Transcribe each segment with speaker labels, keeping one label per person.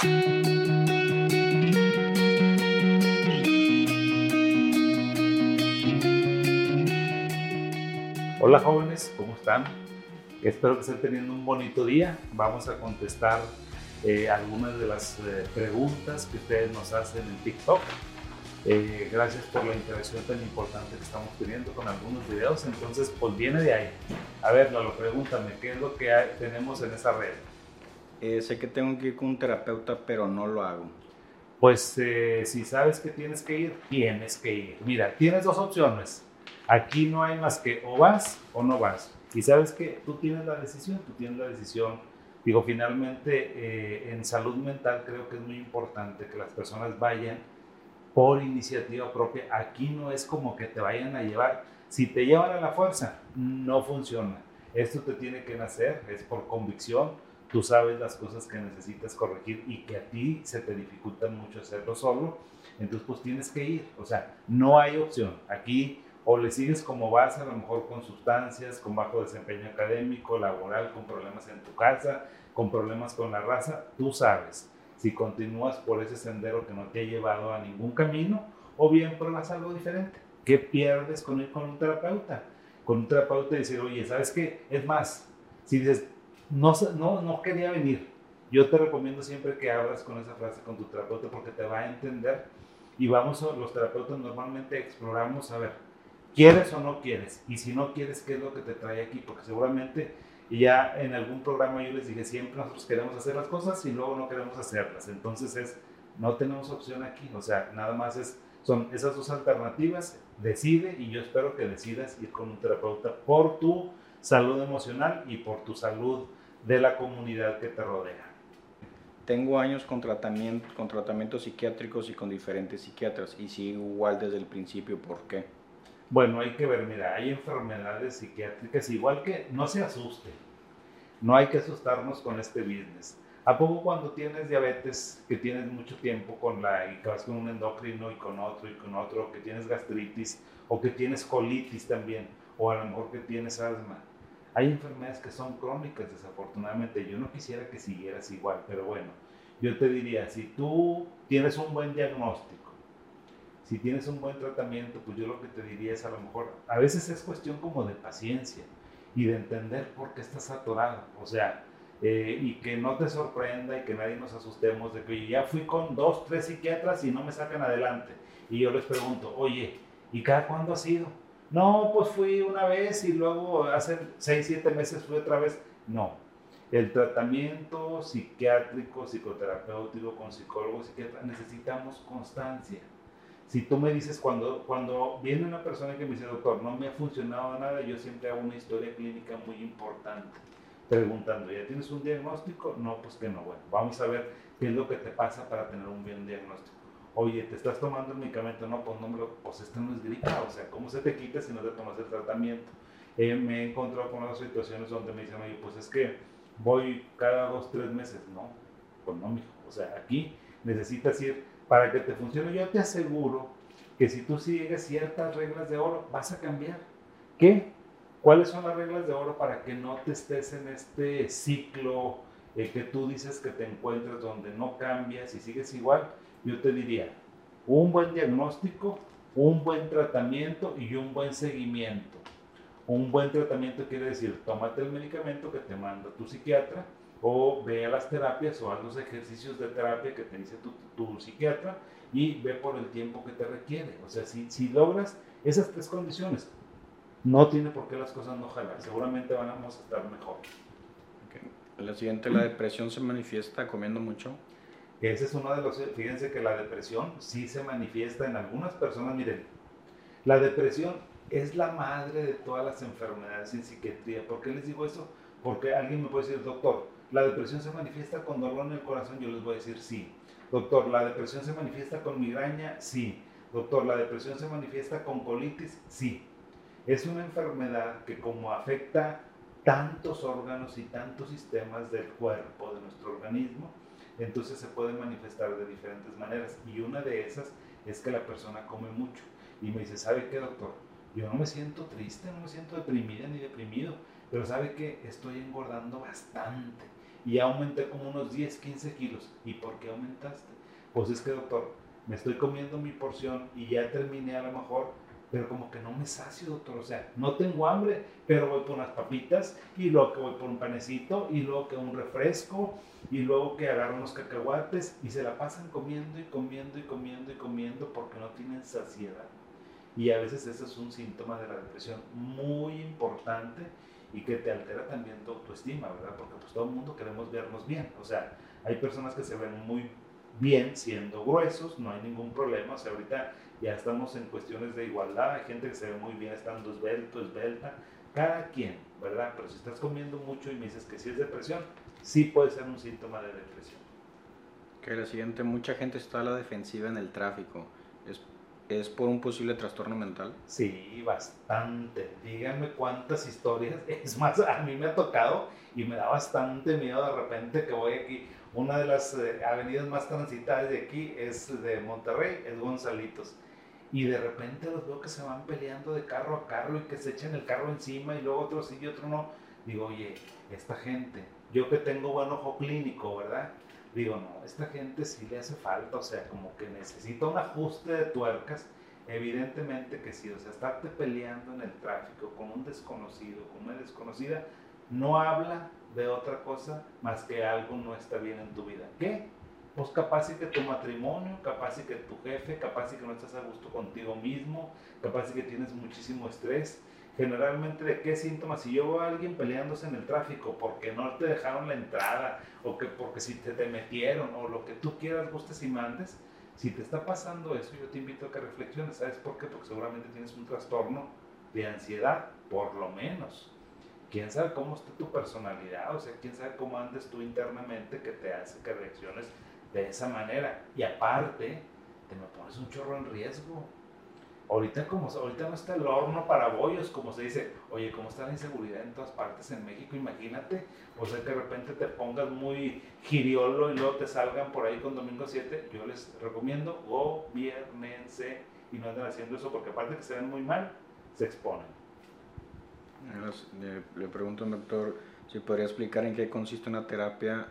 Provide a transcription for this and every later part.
Speaker 1: Hola jóvenes, ¿cómo están? Espero que estén teniendo un bonito día. Vamos a contestar eh, algunas de las eh, preguntas que ustedes nos hacen en TikTok. Eh, gracias por la interacción tan importante que estamos teniendo con algunos videos. Entonces, pues viene de ahí. A ver, Lalo, pregúntame, ¿qué es lo que tenemos en esa red?
Speaker 2: Sé que tengo que ir con un terapeuta, pero no lo hago.
Speaker 1: Pues si sabes que tienes que ir, tienes que ir. Mira, tienes dos opciones. Aquí no hay más que o vas o no vas. Y sabes que tú tienes la decisión, tú tienes la decisión Digo, finalmente eh, en salud mental creo que es muy importante que las personas vayan por iniciativa propia. Aquí no es como que te vayan a llevar. Si te llevan a la fuerza, no funciona. Esto te tiene que nacer, es por convicción. Tú sabes las cosas que necesitas corregir y que a ti se te dificulta mucho hacerlo solo. Entonces, pues tienes que ir. O sea, no hay opción. Aquí o le sigues como vas, a lo mejor con sustancias, con bajo desempeño académico, laboral, con problemas en tu casa, con problemas con la raza, tú sabes si continúas por ese sendero que no te ha llevado a ningún camino o bien pruebas algo diferente. ¿Qué pierdes con ir con un terapeuta? Con un terapeuta y decir, oye, ¿sabes qué? Es más, si dices, no, no, no quería venir, yo te recomiendo siempre que hablas con esa frase con tu terapeuta porque te va a entender y vamos, los terapeutas normalmente exploramos, a ver, ¿Quieres o no quieres? Y si no quieres, ¿qué es lo que te trae aquí? Porque seguramente ya en algún programa yo les dije, siempre nosotros queremos hacer las cosas y luego no queremos hacerlas. Entonces es, no tenemos opción aquí. O sea, nada más es, son esas dos alternativas. Decide y yo espero que decidas ir con un terapeuta por tu salud emocional y por tu salud de la comunidad que te rodea.
Speaker 2: Tengo años con, tratamiento, con tratamientos psiquiátricos y con diferentes psiquiatras y sigo igual desde el principio. ¿Por qué?
Speaker 1: Bueno, hay que ver, mira, hay enfermedades psiquiátricas, igual que no se asuste, no hay que asustarnos con este business. ¿A poco cuando tienes diabetes, que tienes mucho tiempo con la, y que vas con un endocrino y con otro y con otro, que tienes gastritis o que tienes colitis también, o a lo mejor que tienes asma? Hay enfermedades que son crónicas, desafortunadamente. Yo no quisiera que siguieras igual, pero bueno, yo te diría, si tú tienes un buen diagnóstico, si tienes un buen tratamiento, pues yo lo que te diría es a lo mejor, a veces es cuestión como de paciencia y de entender por qué estás atorado. O sea, eh, y que no te sorprenda y que nadie nos asustemos de que ya fui con dos, tres psiquiatras y no me sacan adelante. Y yo les pregunto, oye, ¿y cada cuándo ha sido? No, pues fui una vez y luego hace seis, siete meses fui otra vez. No, el tratamiento psiquiátrico, psicoterapéutico con psicólogo, psiquiatra, necesitamos constancia. Si tú me dices, cuando, cuando viene una persona que me dice, doctor, no me ha funcionado nada, yo siempre hago una historia clínica muy importante, preguntando, ¿ya tienes un diagnóstico? No, pues que no. Bueno, vamos a ver qué es lo que te pasa para tener un buen diagnóstico. Oye, ¿te estás tomando el medicamento? No, pues no me lo, pues esto no es gripa, o sea, ¿cómo se te quita si no te tomas el tratamiento? Eh, me he encontrado con otras situaciones donde me dicen, oye, pues es que voy cada dos, tres meses. No, pues no, mijo. O sea, aquí necesitas ir para que te funcione. Yo te aseguro que si tú sigues ciertas reglas de oro, vas a cambiar. ¿Qué? ¿Cuáles son las reglas de oro para que no te estés en este ciclo eh, que tú dices que te encuentras donde no cambias y sigues igual? Yo te diría, un buen diagnóstico, un buen tratamiento y un buen seguimiento. Un buen tratamiento quiere decir, tómate el medicamento que te manda tu psiquiatra, o ve a las terapias o a los ejercicios de terapia que te dice tu, psiquiatra y ve por el tiempo que te requiere. O sea, si, si logras esas tres condiciones, no tiene por qué las cosas no jalar. Seguramente vamos a estar mejor.
Speaker 2: La siguiente, la depresión se manifiesta comiendo mucho.
Speaker 1: Ese es uno de los, fíjense que la depresión sí se manifiesta en algunas personas. Miren, la depresión es la madre de todas las enfermedades en psiquiatría. ¿Por qué les digo eso? Porque alguien me puede decir, doctor, ¿La depresión se manifiesta con dolor en el corazón? Yo les voy a decir sí. Doctor, ¿la depresión se manifiesta con migraña? Sí. Doctor, ¿la depresión se manifiesta con colitis? Sí. Es una enfermedad que como afecta tantos órganos y tantos sistemas del cuerpo, de nuestro organismo, entonces se puede manifestar de diferentes maneras. Y una de esas es que la persona come mucho. Y me dice, ¿sabe qué, doctor? Yo no me siento triste, no me siento deprimida ni deprimido, pero ¿sabe qué? Estoy engordando bastante y aumenté como unos 10, 15 kilos. ¿Y por qué aumentaste? Pues es que, doctor, me estoy comiendo mi porción y ya terminé a lo mejor, pero como que no me sacio, doctor. O sea, no tengo hambre, pero voy por unas papitas y luego que voy por un panecito y luego que un refresco y luego que agarro unos cacahuates y se la pasan comiendo y comiendo y comiendo y comiendo porque no tienen saciedad. Y a veces ese es un síntoma de la depresión muy importante y que te altera también tu autoestima, ¿verdad? Porque pues todo el mundo queremos vernos bien. O sea, hay personas que se ven muy bien siendo gruesos, no hay ningún problema. O sea, ahorita ya estamos en cuestiones de igualdad, hay gente que se ve muy bien estando esbelto, esbelta, cada quien, ¿verdad? Pero si estás comiendo mucho y me dices que sí es depresión, sí puede ser un síntoma de depresión.
Speaker 2: Que la siguiente, mucha gente está a la defensiva en el tráfico. ¿Es, ¿Es por un posible trastorno mental?
Speaker 1: Sí, bastante. Díganme cuántas historias. Es más, a mí me ha tocado y me da bastante miedo de repente que voy aquí. Una de las eh, avenidas más transitadas de aquí es de Monterrey, es Gonzalitos. Y de repente los veo que se van peleando de carro a carro y que se echan el carro encima y luego otro sí y otro no. Digo, oye, esta gente, yo que tengo buen ojo clínico, ¿verdad? Digo, no, esta gente sí le hace falta, o sea, como que necesita un ajuste de tuercas. Evidentemente que sí, o sea, estarte peleando en el tráfico con un desconocido, con una desconocida, no habla de otra cosa más que algo no está bien en tu vida. ¿Qué? Pues capaz y que tu matrimonio, capaz y que tu jefe, capaz y que no estás a gusto contigo mismo, capaz y que tienes muchísimo estrés, generalmente de qué síntomas. Si yo veo a alguien peleándose en el tráfico porque no te dejaron la entrada, o que porque si te, te metieron, o lo que tú quieras, gustes y mandes, si te está pasando eso, yo te invito a que reflexiones. ¿Sabes por qué? Porque seguramente tienes un trastorno de ansiedad, por lo menos. ¿Quién sabe cómo está tu personalidad? O sea, ¿quién sabe cómo andes tú internamente que te hace que reacciones de esa manera? Y aparte, te me pones un chorro en riesgo Ahorita, como, ahorita no está el horno para bollos, como se dice, oye, ¿cómo está la inseguridad en todas partes en México? Imagínate, o sea, que de repente te pongas muy giriolo y luego te salgan por ahí con Domingo 7. Yo les recomiendo, gobiernense y no anden haciendo eso, porque aparte que se ven muy mal, se exponen.
Speaker 2: Le, le pregunto al doctor si podría explicar en qué consiste una terapia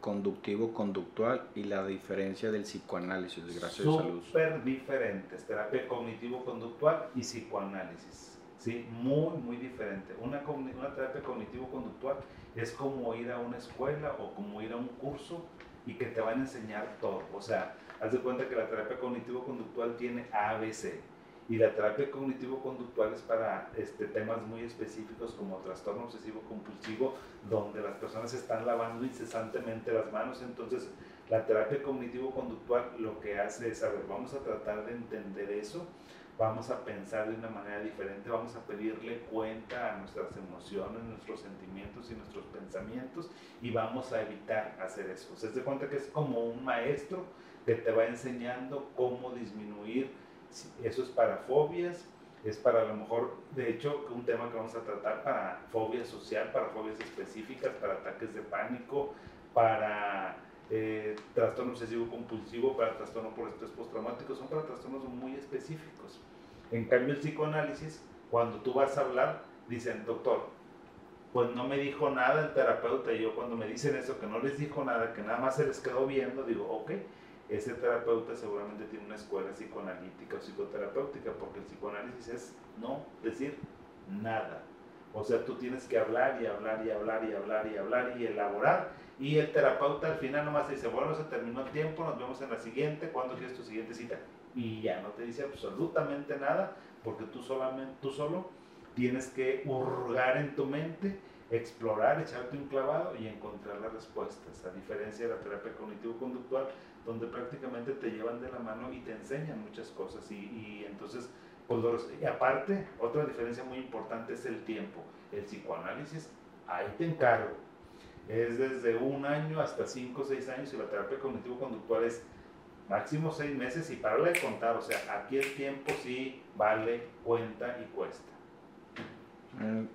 Speaker 2: conductivo-conductual y la diferencia del psicoanálisis, gracias a salud.
Speaker 1: Súper diferentes, terapia cognitivo-conductual y psicoanálisis. Sí, muy, muy diferente. Una, una terapia cognitivo-conductual es como ir a una escuela o como ir a un curso y que te van a enseñar todo. O sea, haz de cuenta que la terapia cognitivo-conductual tiene ABC y la terapia cognitivo-conductual es para este, temas muy específicos como trastorno obsesivo-compulsivo, donde las personas están lavando incesantemente las manos. Entonces, la terapia cognitivo-conductual lo que hace es, a ver, vamos a tratar de entender eso, vamos a pensar de una manera diferente, vamos a pedirle cuenta a nuestras emociones, nuestros sentimientos y nuestros pensamientos y vamos a evitar hacer eso. O sea, se cuenta que es como un maestro que te va enseñando cómo disminuir eso es para fobias, es para a lo mejor, de hecho, un tema que vamos a tratar para fobia social, para fobias específicas, para ataques de pánico, para eh, trastorno obsesivo compulsivo, para trastorno por estrés postraumático, son para trastornos muy específicos. En cambio, el psicoanálisis, cuando tú vas a hablar, dicen, doctor, pues no me dijo nada el terapeuta y yo cuando me dicen eso, que no les dijo nada, que nada más se les quedó viendo, digo, ok, ese terapeuta seguramente tiene una escuela psicoanalítica o psicoterapéutica, porque el psicoanálisis es no decir nada. O sea, tú tienes que hablar y hablar y hablar y hablar y hablar y elaborar. Y el terapeuta al final nomás dice, bueno, se terminó el tiempo, nos vemos en la siguiente, ¿cuándo quieres tu siguiente cita? Y ya no te dice absolutamente nada, porque tú, solamente, tú solo tienes que hurgar en tu mente explorar, echarte un clavado y encontrar las respuestas, a diferencia de la terapia cognitivo-conductual, donde prácticamente te llevan de la mano y te enseñan muchas cosas. Y, entonces, pues, y aparte, otra diferencia muy importante es el tiempo. El psicoanálisis, ahí te encargo, es desde un año hasta cinco o seis años y la terapia cognitivo-conductual es máximo seis meses y para de contar, o sea, aquí el tiempo sí vale, cuenta y cuesta.
Speaker 2: Eh,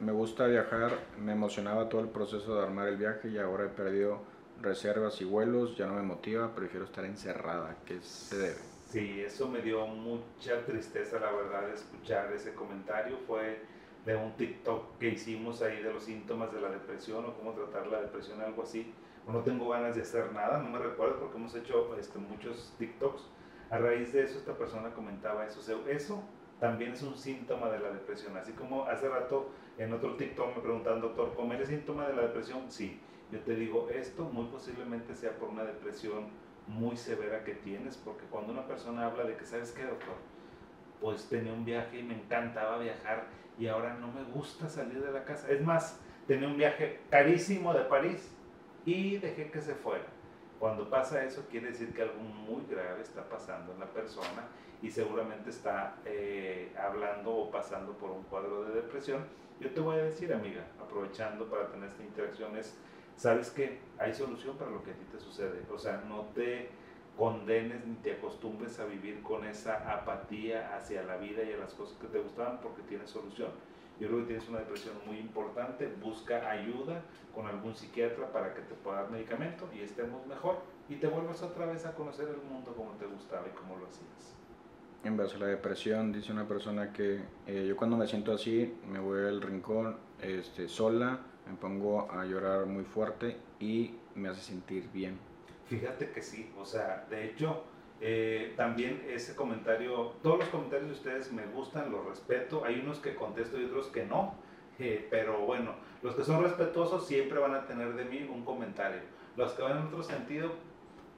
Speaker 2: me gusta viajar, me emocionaba todo el proceso de armar el viaje y ahora he perdido reservas y vuelos, ya no me motiva, prefiero estar encerrada, ¿qué se debe?
Speaker 1: Sí, eso me dio mucha tristeza, la verdad, escuchar ese comentario. Fue de un TikTok que hicimos ahí de los síntomas de la depresión o cómo tratar la depresión, algo así. No tengo ganas de hacer nada, no me recuerdo porque hemos hecho este, muchos TikToks. A raíz de eso, esta persona comentaba eso. O eso también es un síntoma de la depresión. Así como hace rato en otro TikTok me preguntan, doctor, ¿comer es síntoma de la depresión? Sí. Yo te digo, esto muy posiblemente sea por una depresión muy severa que tienes, porque cuando una persona habla de que, ¿sabes qué, doctor? Pues tenía un viaje y me encantaba viajar y ahora no me gusta salir de la casa. Es más, tenía un viaje carísimo de París y dejé que se fuera. Cuando pasa eso quiere decir que algo muy grave está pasando en la persona y seguramente está eh, hablando o pasando por un cuadro de depresión. Yo te voy a decir, amiga, aprovechando para tener esta interacción, es, sabes que hay solución para lo que a ti te sucede. O sea, no te condenes ni te acostumbres a vivir con esa apatía hacia la vida y a las cosas que te gustaban porque tienes solución. Yo creo que tienes una depresión muy importante, busca ayuda con algún psiquiatra para que te pueda dar medicamento y estemos mejor y te vuelvas otra vez a conocer el mundo como te gustaba y como lo hacías.
Speaker 2: En base a la depresión, dice una persona que eh, yo cuando me siento así, me voy al rincón este, sola, me pongo a llorar muy fuerte y me hace sentir bien
Speaker 1: Fíjate que sí, o sea, de hecho, eh, también ese comentario, todos los comentarios de ustedes me gustan, los respeto, hay unos que contesto y otros que no, eh, pero bueno, los que son respetuosos siempre van a tener de mí un comentario. Los que van en otro sentido,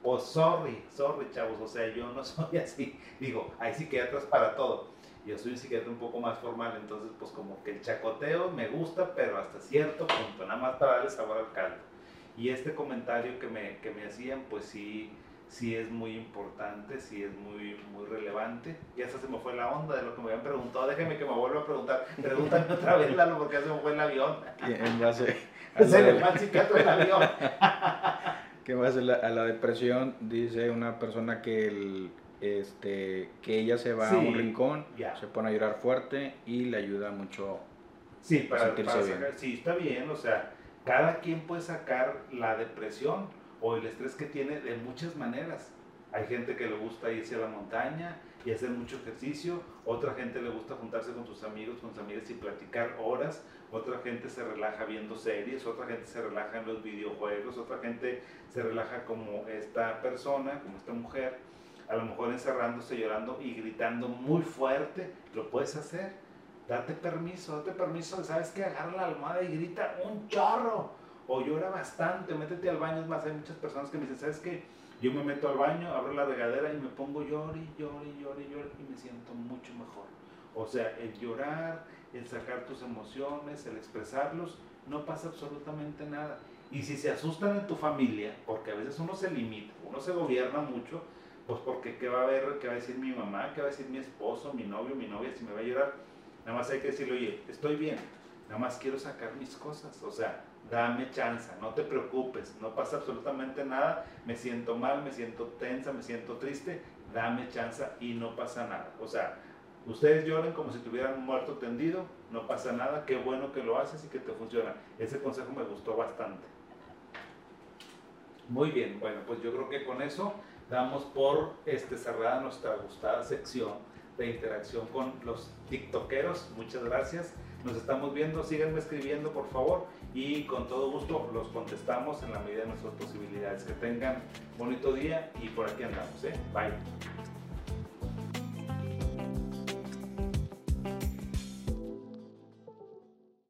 Speaker 1: pues sorry, sorry chavos, o sea, yo no soy así, digo, hay psiquiatras para todo. Yo soy un psiquiatra un poco más formal, entonces pues como que el chacoteo me gusta, pero hasta cierto punto, nada más para darle sabor al caldo. Y este comentario que me, que me hacían, pues sí, sí es muy importante, sí es muy, muy relevante. Y hasta se me fue la onda de lo que me habían preguntado. Déjeme que me vuelva a preguntar. Pregúntame otra vez, Lalo, porque se me fue el avión.
Speaker 2: En base
Speaker 1: se le fue el avión.
Speaker 2: que en base a la, depresión, dice una persona que el, este, que ella se va a un rincón, se pone a llorar fuerte y le ayuda mucho
Speaker 1: sí, para, sentirse bien. Sí, está bien, o sea, cada quien puede sacar la depresión o el estrés que tiene de muchas maneras. Hay gente que le gusta irse a la montaña y hacer mucho ejercicio, otra gente le gusta juntarse con sus amigos, con sus amigas y platicar horas, otra gente se relaja viendo series, otra gente se relaja en los videojuegos, otra gente se relaja como esta persona, como esta mujer, a lo mejor encerrándose, llorando y gritando muy fuerte, lo puedes hacer. Date permiso, date permiso, ¿sabes que Agarra la almohada y grita un chorro, o llora bastante, métete al baño, es más, hay muchas personas que me dicen, ¿sabes qué? Yo me meto al baño, abro la regadera y me pongo llori, llori, llori, llori y me siento mucho mejor. O sea, el llorar, el sacar tus emociones, el expresarlos, no pasa absolutamente nada. Y si se asustan en tu familia, porque a veces uno se limita, uno se gobierna mucho, pues porque qué va a ver, qué va a decir mi mamá, qué va a decir mi esposo, mi novio, mi novia, si me va a llorar Nada más hay que decirle, oye, estoy bien, nada más quiero sacar mis cosas. O sea, dame chance, no te preocupes, no pasa absolutamente nada, me siento mal, me siento tensa, me siento triste, dame chance y no pasa nada. O sea, ustedes lloren como si tuvieran muerto tendido, no pasa nada, qué bueno que lo haces y que te funciona. Ese consejo me gustó bastante. Muy bien, bueno, pues yo creo que con eso damos por este, cerrada nuestra gustada sección de interacción con los tiktokeros. Muchas gracias. Nos estamos viendo. Síganme escribiendo, por favor. Y con todo gusto los contestamos en la medida de nuestras posibilidades. Que tengan bonito día y por aquí andamos. ¿eh? Bye.